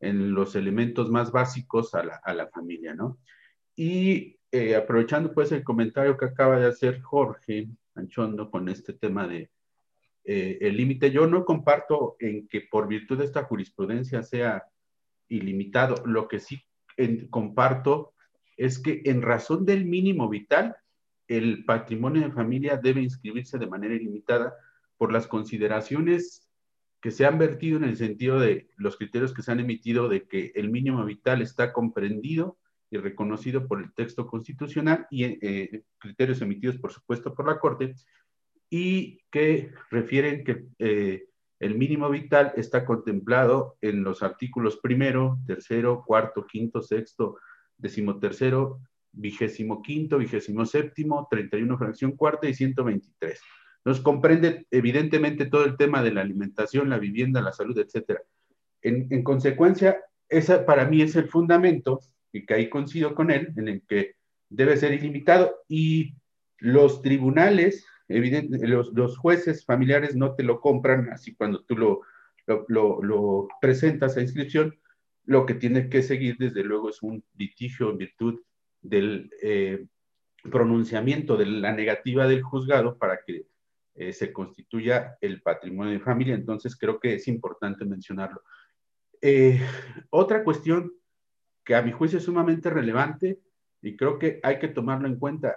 en los elementos más básicos a la, a la familia, ¿no? Y eh, aprovechando pues el comentario que acaba de hacer Jorge Anchondo con este tema de eh, el límite, yo no comparto en que por virtud de esta jurisprudencia sea ilimitado. Lo que sí comparto es que en razón del mínimo vital, el patrimonio de familia debe inscribirse de manera ilimitada por las consideraciones que se han vertido en el sentido de los criterios que se han emitido de que el mínimo vital está comprendido y reconocido por el texto constitucional y eh, criterios emitidos, por supuesto, por la Corte, y que refieren que eh, el mínimo vital está contemplado en los artículos primero, tercero, cuarto, quinto, sexto, decimotercero, vigésimo quinto, vigésimo séptimo, 31 fracción cuarta y 123. Nos comprende evidentemente todo el tema de la alimentación, la vivienda, la salud, etc. En, en consecuencia, esa para mí es el fundamento, y que ahí coincido con él, en el que debe ser ilimitado y los tribunales Evidente, los, jueces familiares no te lo compran así cuando tú lo, lo, lo, presentas a inscripción. Lo que tiene que seguir, desde luego, es un litigio en virtud del eh, pronunciamiento de la negativa del juzgado para que eh, se constituya el patrimonio de familia. Entonces, creo que es importante mencionarlo. Eh, otra cuestión que a mi juicio es sumamente relevante y creo que hay que tomarlo en cuenta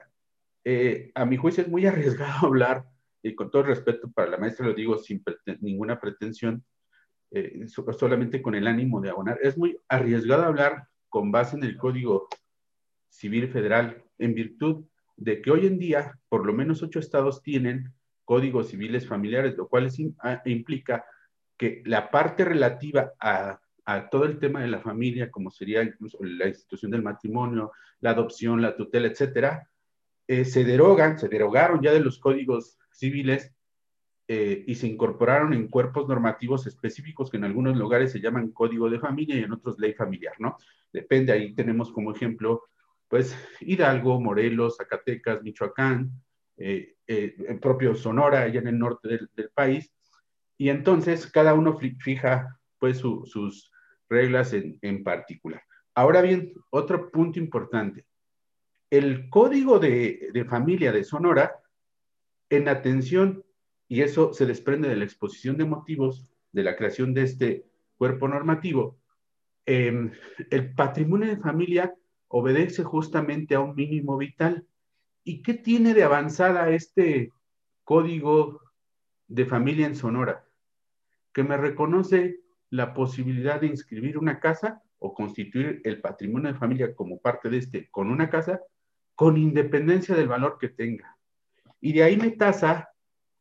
eh, a mi juicio es muy arriesgado hablar, y con todo respeto para la maestra lo digo sin ninguna pretensión, solamente con el ánimo de abonar, es muy arriesgado hablar con base en el Código Civil Federal, en virtud de que hoy en día por lo menos ocho estados tienen códigos civiles familiares, lo cual implica que la parte relativa a, a, todo el tema de la familia, como sería incluso la institución del matrimonio, la adopción, la tutela, etcétera, eh, se derogan, se derogaron ya de los códigos civiles eh, y se incorporaron en cuerpos normativos específicos que en algunos lugares se llaman código de familia y en otros ley familiar, ¿no? Depende, ahí tenemos como ejemplo, pues, Hidalgo, Morelos, Zacatecas, Michoacán, eh, el propio Sonora, allá en el norte del, país, y entonces cada uno fija, pues, sus reglas en, en particular. Ahora bien, otro punto importante el código de, familia de Sonora, en atención, y eso se desprende de la exposición de motivos de la creación de este cuerpo normativo, em, el patrimonio de familia obedece justamente a un mínimo vital. ¿Y qué tiene de avanzada este código de familia en Sonora? Que me reconoce la posibilidad de inscribir una casa o constituir el patrimonio de familia como parte de este con una casa con independencia del valor que tenga. Y de ahí me tasa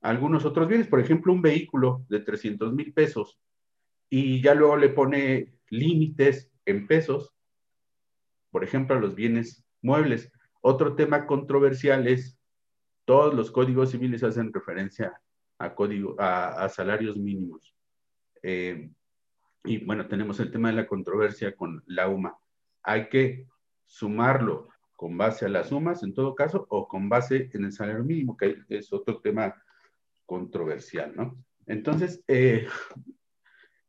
algunos otros bienes, por ejemplo, un vehículo de 300 mil pesos y ya luego le pone límites en pesos, por ejemplo, a los bienes muebles. Otro tema controversial es, todos los códigos civiles hacen referencia a, código, a, salarios mínimos. Eh, y bueno, tenemos el tema de la controversia con la UMA. Hay que sumarlo con base a las sumas, en todo caso, o con base en el salario mínimo, que es otro tema controversial, ¿no? Entonces, eh,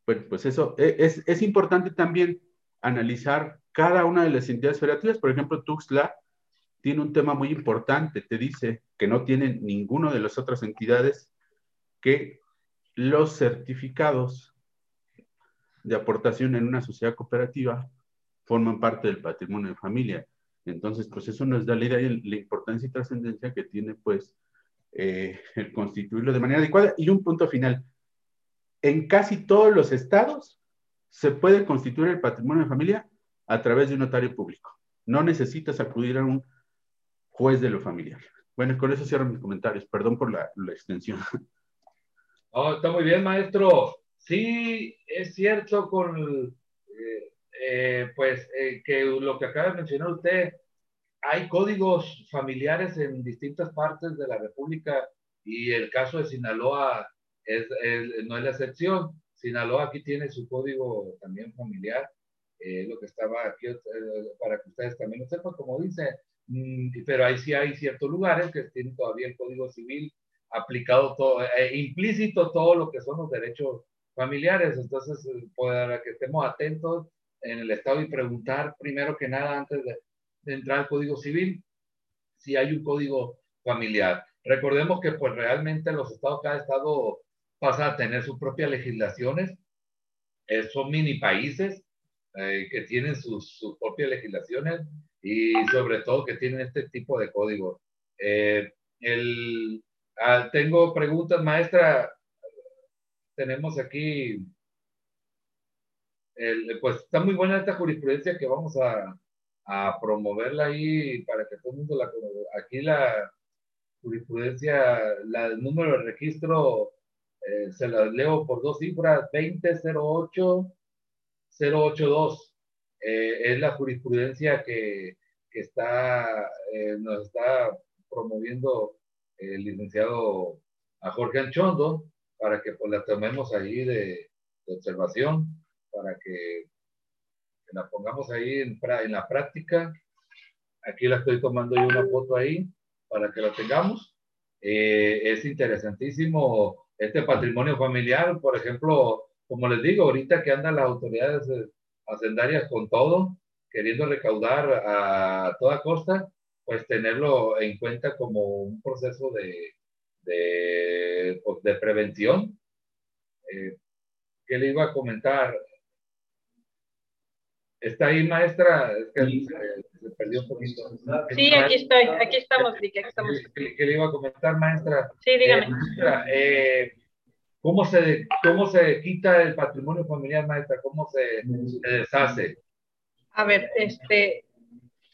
bueno, pues eso e, es, es, importante también analizar cada una de las entidades federativas. Por ejemplo, Tuxtla tiene un tema muy importante, te dice que no tienen ninguna de las otras entidades que los certificados de aportación en una sociedad cooperativa forman parte del patrimonio de familia. Entonces, pues eso nos da la idea de la importancia y trascendencia que tiene, pues, eh, el constituirlo de manera adecuada. Y un punto final. En casi todos los estados se puede constituir el patrimonio de familia a través de un notario público. No necesitas acudir a un juez de lo familiar. Bueno, con eso cierro mis comentarios. Perdón por la, extensión. Oh, está muy bien, maestro. Sí, es cierto con eh, eh, pues eh, que lo que acaba de mencionar usted, hay códigos familiares en distintas partes de la República y el caso de Sinaloa es, no es la excepción. Sinaloa aquí tiene su código también familiar, eh, lo que estaba aquí eh, para que ustedes también lo sepan, como dice, pero ahí sí hay ciertos lugares que tienen todavía el código civil aplicado todo, eh, implícito todo lo que son los derechos familiares. Entonces, para que estemos atentos en el Estado y preguntar primero que nada antes de, entrar al Código Civil si hay un código familiar. Recordemos que pues realmente los estados, cada estado pasa a tener sus propias legislaciones, eh, son mini países eh, que tienen sus, sus, propias legislaciones y sobre todo que tienen este tipo de códigos. Eh, el, ah, tengo preguntas, maestra. Tenemos aquí pues está muy buena esta jurisprudencia que vamos a, a, promoverla ahí para que todo el mundo la aquí la jurisprudencia, la, el número de registro eh, se la leo por dos cifras, 2008 082. Eh, es la jurisprudencia que, que está, eh, nos está promoviendo el licenciado a Jorge Anchondo para que pues la tomemos ahí de, de observación para que, la pongamos ahí en, en, la práctica. Aquí la estoy tomando yo una foto ahí para que la tengamos. Eh, es interesantísimo este patrimonio familiar, por ejemplo, como les digo, ahorita que andan las autoridades hacendarias con todo, queriendo recaudar a toda costa, pues tenerlo en cuenta como un proceso de, de, pues, de prevención. Eh, ¿Qué le iba a comentar? ¿Está ahí, maestra? Es que se, perdió un poquito. Sí, aquí estoy, aquí estamos, Vicky, aquí estamos. ¿Qué, le iba a comentar, maestra? Sí, dígame. Eh, maestra, eh, ¿cómo, se, ¿Cómo se quita el patrimonio familiar, maestra? ¿Cómo se, deshace? A ver, este,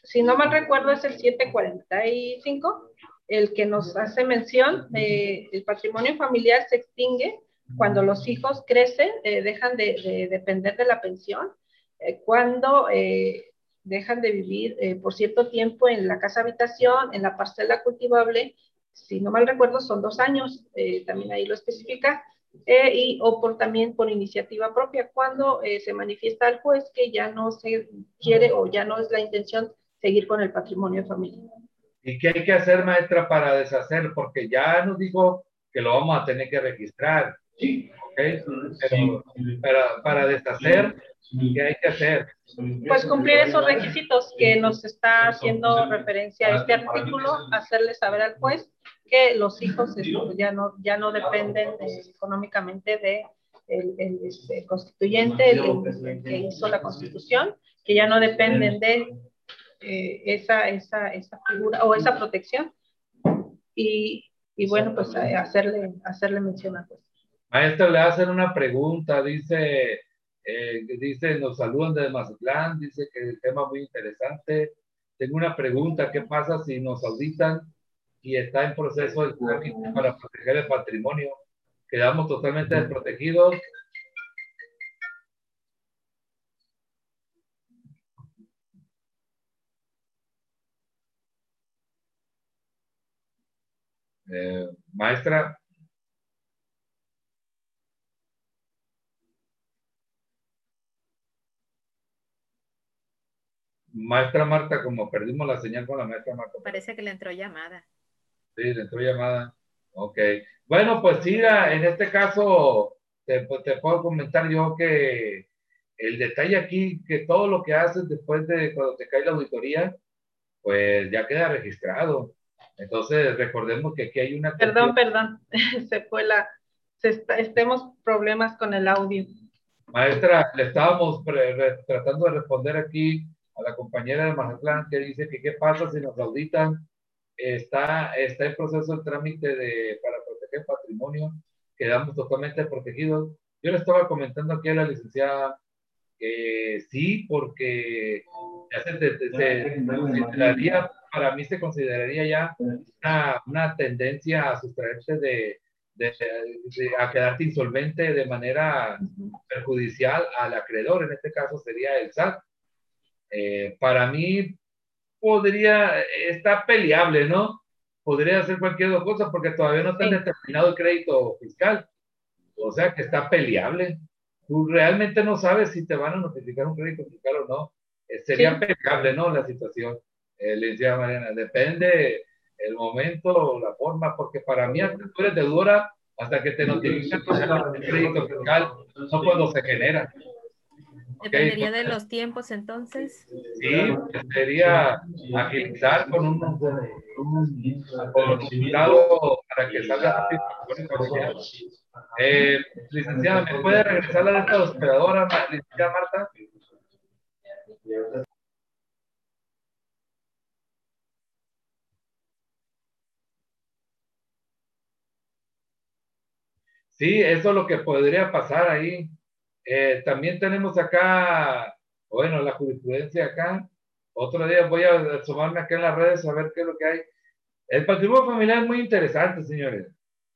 si no mal recuerdo, es el 745, el que nos hace mención, eh, el patrimonio familiar se extingue cuando los hijos crecen, eh, dejan de, de, depender de la pensión eh, cuando eh, dejan de vivir eh, por cierto tiempo en la casa habitación, en la parcela cultivable, si no mal recuerdo son dos años, también ahí lo especifica, y, o por también por iniciativa propia, cuando se manifiesta al juez que ya no se quiere o ya no es la intención seguir con el patrimonio familiar. ¿Y qué hay que hacer, maestra, para deshacer? Porque ya nos dijo que lo vamos a tener que registrar. Sí. ¿okay? Pero, para, para deshacer, ¿Qué hay que hacer? Pues cumplir esos requisitos que nos está haciendo referencia a este artículo, hacerle saber al juez que los hijos este, ya no, ya no dependen económicamente de el, este, constituyente, el, que hizo la constitución, que ya no dependen de eh, esa, esa, esa figura o esa protección. Y, y bueno, pues hacerle, hacerle mención al juez. Maestro, le hacen una pregunta, dice eh, dice, nos saludan desde Mazatlán, dice que el tema muy interesante. Tengo una pregunta, ¿qué pasa si nos auditan y está en proceso de para proteger el patrimonio? Quedamos totalmente desprotegidos. Eh, maestra, Maestra Marta, como perdimos la señal con la maestra Marta. Parece que le entró llamada. Sí, le entró llamada. Ok. Bueno, pues sí, en este caso te, te, puedo comentar yo que el detalle aquí, que todo lo que haces después de cuando te cae la auditoría, pues ya queda registrado. Entonces, recordemos que aquí hay una... Perdón, perdón, se fue la... Se estemos problemas con el audio. Maestra, le estábamos tratando de responder aquí a la compañera de Mazatlán que dice que qué pasa si nos auditan. Está, está en proceso de trámite de, para proteger patrimonio, quedamos totalmente protegidos. Yo le estaba comentando aquí a la licenciada que sí, porque ya se, consideraría, para mí se consideraría ya una, una tendencia a sustraerse de, de, a quedarte insolvente de manera perjudicial al acreedor, en este caso sería el SAT. Eh, para mí, podría, está peleable, ¿no? Podría hacer cualquier otra cosa porque todavía no está determinado el crédito fiscal. O sea que está peleable. Tú realmente no sabes si te van a notificar un crédito fiscal o no. Eh, sería peleable, ¿no? La situación, eh, le decía Mariana. Depende el momento, la forma, porque para mí, hasta tú eres deudora hasta que te notifican el crédito fiscal, no cuando se genera. Dependería de los tiempos entonces. Sí, sería agilizar con un, un, para que salga eh, licenciada, ¿me puede regresar la lista hospedadora, licenciada Marta? Sí, eso es lo que podría pasar ahí. Eh, también tenemos acá, bueno, la jurisprudencia acá. Otro día voy a asomarme acá en las redes a ver qué es lo que hay. El patrimonio familiar es muy interesante, señores.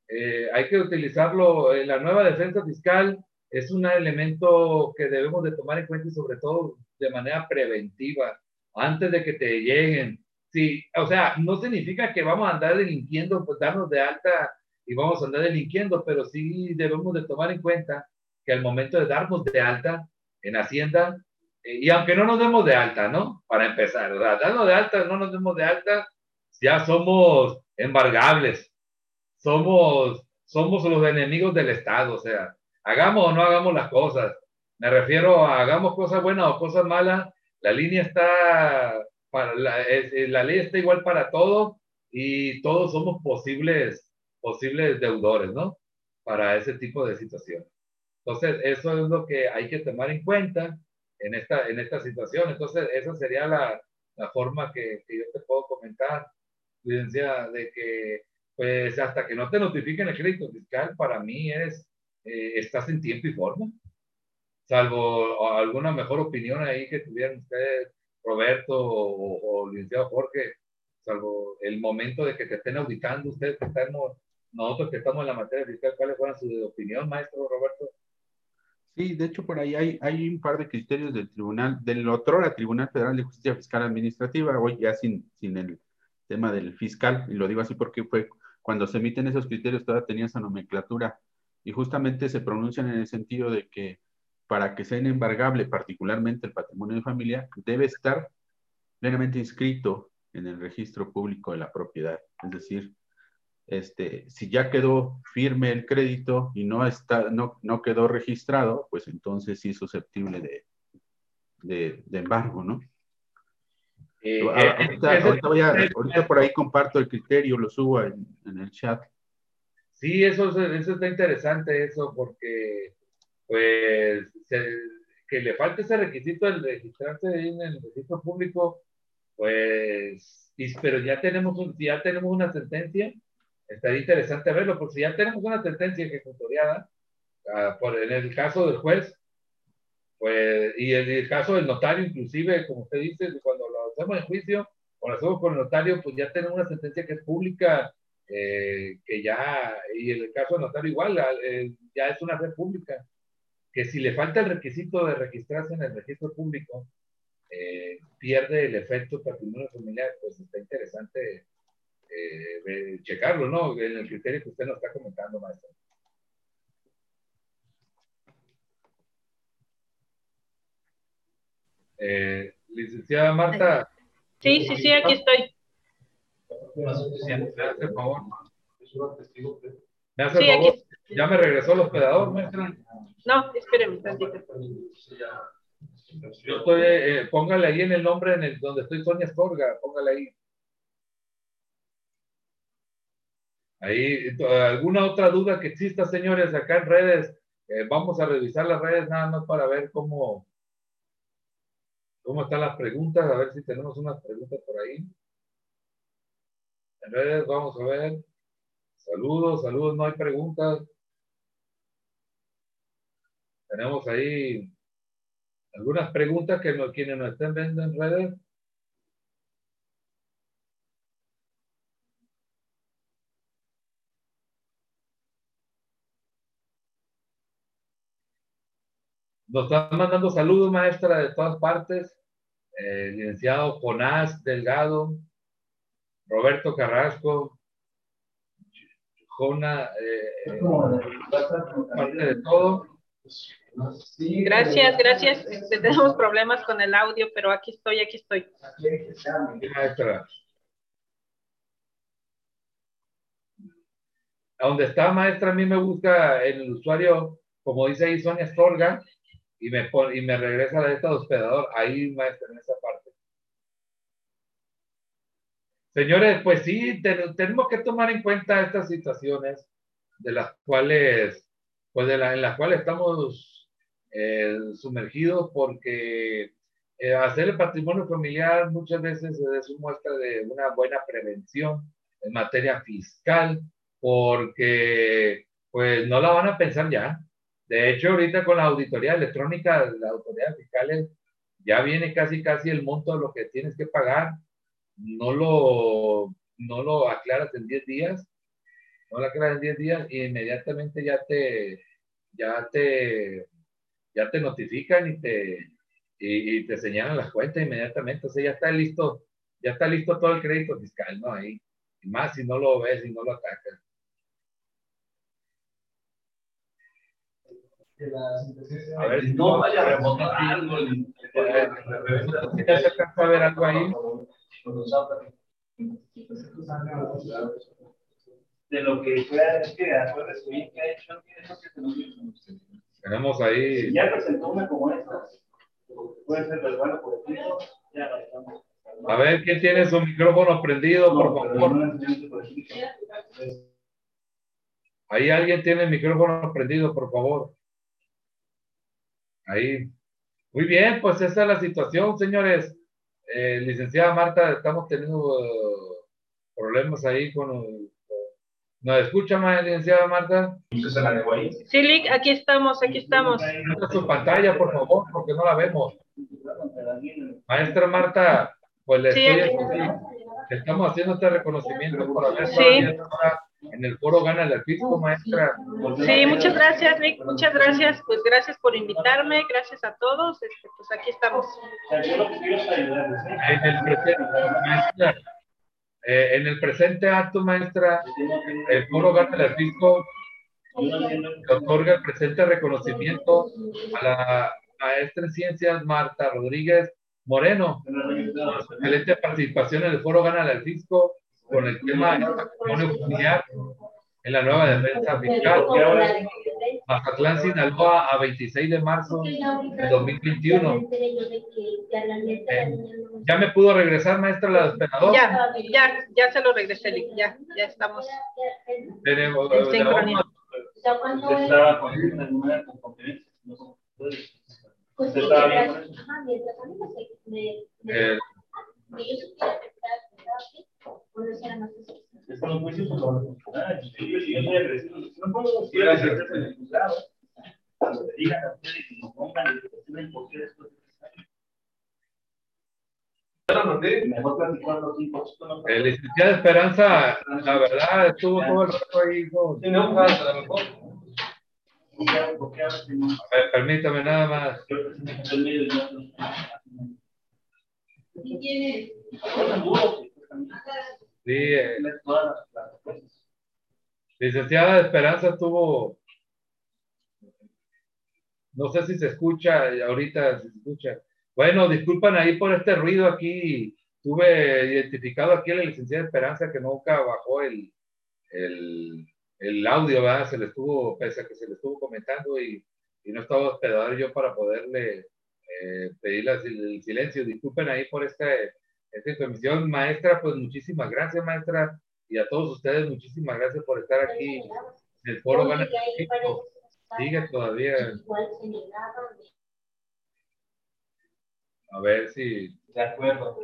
Eh, hay que utilizarlo. en la nueva defensa fiscal es un elemento que debemos de tomar en cuenta y sobre todo de manera preventiva, antes de que te lleguen. Sí, o sea, no significa que vamos a andar delinquiendo, pues darnos de alta y vamos a andar delinquiendo, pero sí debemos de tomar en cuenta que momento de darnos de alta en Hacienda, eh, y aunque no nos demos de alta, ¿no? Para empezar, ¿verdad? Darnos de alta, no nos demos de alta, ya somos embargables, somos, somos los enemigos del Estado, o sea, hagamos o no hagamos las cosas. Me refiero a hagamos cosas buenas o cosas malas, la línea está, para la, la ley está igual para todos y todos somos posibles, posibles deudores, ¿no? Para ese tipo de situaciones. Entonces, eso es lo que hay que tomar en cuenta en esta, en esta situación. Entonces, esa sería la, la forma que, que, yo te puedo comentar, licencia, de que, pues, hasta que no te notifiquen el crédito fiscal, para mí es, eh, estás en tiempo y forma. Salvo alguna mejor opinión ahí que tuvieran ustedes, Roberto o, o licenciado Jorge, salvo el momento de que te estén auditando ustedes que estamos, nosotros que estamos en la materia fiscal, ¿cuáles fueron su opinión, maestro Roberto? Sí, de hecho por ahí hay, hay un par de criterios del tribunal, del otro Tribunal Federal de Justicia Fiscal Administrativa, hoy ya sin, sin el tema del fiscal, y lo digo así porque fue cuando se emiten esos criterios todavía tenía esa nomenclatura, y justamente se pronuncian en el sentido de que para que sea embargable, particularmente el patrimonio de familia, debe estar plenamente inscrito en el registro público de la propiedad, es decir, este, si ya quedó firme el crédito y no, está, no, no quedó registrado, pues entonces sí es susceptible de, de, de embargo, ¿no? Eh, eh, ahorita, por ahí comparto el criterio, lo subo en, en el chat. Sí, eso, eso está interesante, eso, porque pues que le falte ese requisito del registrarse en el registro público, pues, pero ya tenemos, ya tenemos una sentencia estaría interesante verlo, porque si ya tenemos una sentencia ejecutoriada, uh, por, en el caso del juez, pues, y en el caso del notario, inclusive, como usted dice, cuando lo hacemos en juicio o lo hacemos con el notario, pues ya tenemos una sentencia que es pública, eh, que ya, y en el caso del notario igual, eh, ya es una red pública, que si le falta el requisito de registrarse en el registro público, eh, pierde el efecto patrimonio familiar, pues está interesante eh, checarlo, ¿no? En el criterio que usted nos está comentando, maestro. Eh, licenciada Marta. Sí, sí, sí, aquí estoy. Me hace el favor. Me hace sí, favor. Aquí... ¿Ya me regresó el hospedador, maestra? No, espéreme tantito. Yo estoy, eh, póngale ahí en el nombre en el, donde estoy Sonia Escorga, póngale ahí. Ahí, ¿alguna otra duda que exista, señores, acá en redes? Eh, vamos a revisar las redes nada más para ver cómo, cómo están las preguntas, a ver si tenemos unas preguntas por ahí. En redes, vamos a ver. Saludos, saludos, no hay preguntas. Tenemos ahí algunas preguntas que quienes nos estén viendo en redes. Nos están mandando saludos, maestra, de todas partes. eh, licenciado Jonás Delgado, Roberto Carrasco, Jona, eh, parte de todo. Gracias, gracias. Este, tenemos problemas con el audio, pero aquí estoy, aquí estoy. Maestra. Donde está maestra, a mí me busca el usuario, como dice ahí Sonia Storga, y me, y me regresa de esta hospedador. Ahí, maestra, en esa parte. Señores, pues sí, tenemos que tomar en cuenta estas situaciones de las cuales, pues de la, en las cuales estamos eh, sumergidos porque eh, hacer el patrimonio familiar muchas veces es una muestra de una buena prevención en materia fiscal porque pues no la van a pensar ya. De hecho, ahorita con la auditoría electrónica, la autoridad fiscales ya viene casi casi el monto de lo que tienes que pagar no lo, no lo aclaras en 10 días, no lo aclaras en 10 días y inmediatamente ya te, ya te, ya te notifican y te, y, te señalan las cuentas inmediatamente. O sea, ya está listo, ya está listo todo el crédito fiscal, ¿no? Ahí. Más si no lo ves y no lo atacas. A ver, si no vaya a remontar algo. ¿Ya se alcanza a ver algo ahí? De lo que fue es que acuerdas que ha hecho Tenemos ahí. ya presentó una como esta, puede ser verbal por escrito, ya la estamos. A ver, ¿quién tiene su micrófono prendido, por favor? Ahí alguien tiene el micrófono prendido, por favor. Ahí. Muy bien, pues esa es la situación, señores. Eh, licenciada Marta, estamos teniendo eh, problemas ahí con... ¿Nos escucha, más, licenciada Marta? Sí, Lick, aquí estamos, aquí estamos. su pantalla, por favor, porque no la vemos. Maestra Marta, pues le estoy, estamos haciendo este reconocimiento por haber estado en el foro Gana el Fisco, maestra. Sí, muchas gracias, Rick, muchas gracias. Pues gracias por invitarme, gracias a todos. Este, pues aquí estamos. En el presente, maestra, eh, en el presente acto, maestra, el foro Gana el Fisco otorga el presente reconocimiento a la maestra en ciencias Marta Rodríguez Moreno, por su excelente participación en el foro Gana el Fisco con el tema del patrimonio familiar en la nueva defensa fiscal. Mazatlán, Sinaloa, a 26 de marzo de 2021. Eh, ¿Ya me pudo regresar, maestra, la? Ya, ya, ya se lo regresé, ya, ya estamos. Tenemos, en sincronía. Estaba con ¿Usted estaba No. Cuando digan a ustedes que nos pongan y por qué después el licenciado Esperanza, la verdad, estuvo todo el rato ahí. Con... Sí, no, a lo mejor. A ver, permítame nada más. ¿Qué tiene? Sí, eh, licenciada Esperanza tuvo, no sé si se escucha, ahorita se escucha. Bueno, disculpan ahí por este ruido aquí. Tuve identificado aquí a la licenciada Esperanza que nunca bajó el, el, el audio, ¿verdad? Se le estuvo, pese a que se le estuvo comentando y, no estaba hospedado yo para poderle eh, pedirle el silencio. Disculpen ahí por este esta información. Maestra, pues muchísimas gracias, maestra, y a todos ustedes, muchísimas gracias por estar aquí en el foro. Sigue todavía. A ver si. De acuerdo,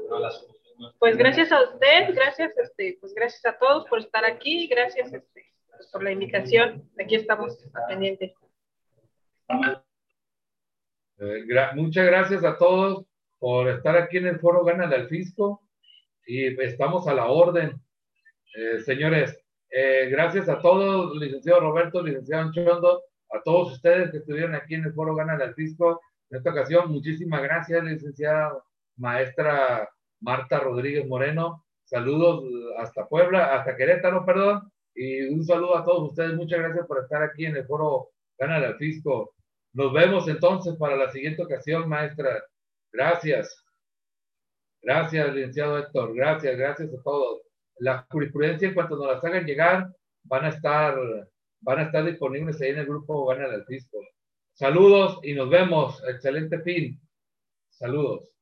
Pues gracias a usted, gracias, este, pues gracias a todos por estar aquí, gracias este, por la invitación. Aquí estamos pendientes. Eh, muchas gracias a todos por estar aquí en el foro Gana al Fisco y estamos a la orden. Eh, señores, eh, gracias a todos, licenciado Roberto, licenciado Anchondo, a todos ustedes que estuvieron aquí en el foro Gana al Fisco. En esta ocasión, muchísimas gracias, licenciado maestra Marta Rodríguez Moreno. Saludos hasta Puebla, hasta Querétaro, perdón. Y un saludo a todos ustedes. Muchas gracias por estar aquí en el foro Gana al Fisco. Nos vemos entonces para la siguiente ocasión, maestra. Gracias. Gracias, licenciado Héctor. Gracias, gracias a todos. La jurisprudencia, en cuanto nos las hagan llegar, van a estar, van a estar disponibles ahí en el grupo Gana al Fisco. Saludos y nos vemos. Excelente fin. Saludos.